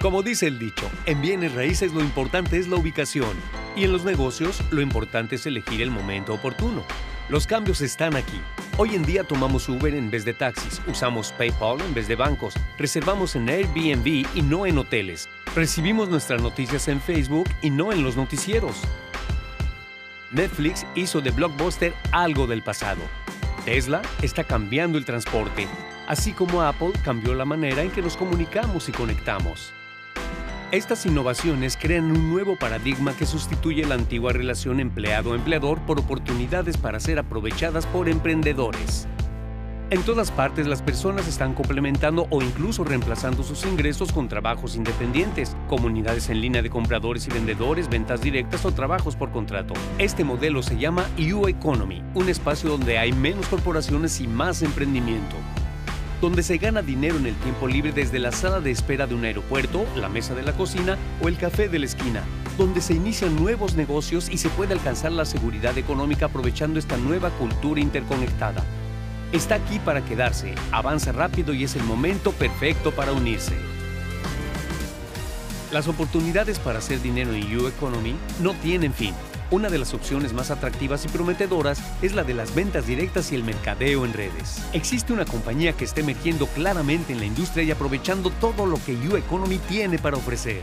Como dice el dicho, en bienes raíces lo importante es la ubicación y en los negocios lo importante es elegir el momento oportuno. Los cambios están aquí. Hoy en día tomamos Uber en vez de taxis, usamos PayPal en vez de bancos, reservamos en Airbnb y no en hoteles, recibimos nuestras noticias en Facebook y no en los noticieros. Netflix hizo de Blockbuster algo del pasado. Tesla está cambiando el transporte, así como Apple cambió la manera en que nos comunicamos y conectamos. Estas innovaciones crean un nuevo paradigma que sustituye la antigua relación empleado-empleador por oportunidades para ser aprovechadas por emprendedores. En todas partes las personas están complementando o incluso reemplazando sus ingresos con trabajos independientes, comunidades en línea de compradores y vendedores, ventas directas o trabajos por contrato. Este modelo se llama U Economy, un espacio donde hay menos corporaciones y más emprendimiento donde se gana dinero en el tiempo libre desde la sala de espera de un aeropuerto, la mesa de la cocina o el café de la esquina, donde se inician nuevos negocios y se puede alcanzar la seguridad económica aprovechando esta nueva cultura interconectada. Está aquí para quedarse, avanza rápido y es el momento perfecto para unirse. Las oportunidades para hacer dinero en U Economy no tienen fin. Una de las opciones más atractivas y prometedoras es la de las ventas directas y el mercadeo en redes. Existe una compañía que está emergiendo claramente en la industria y aprovechando todo lo que U Economy tiene para ofrecer.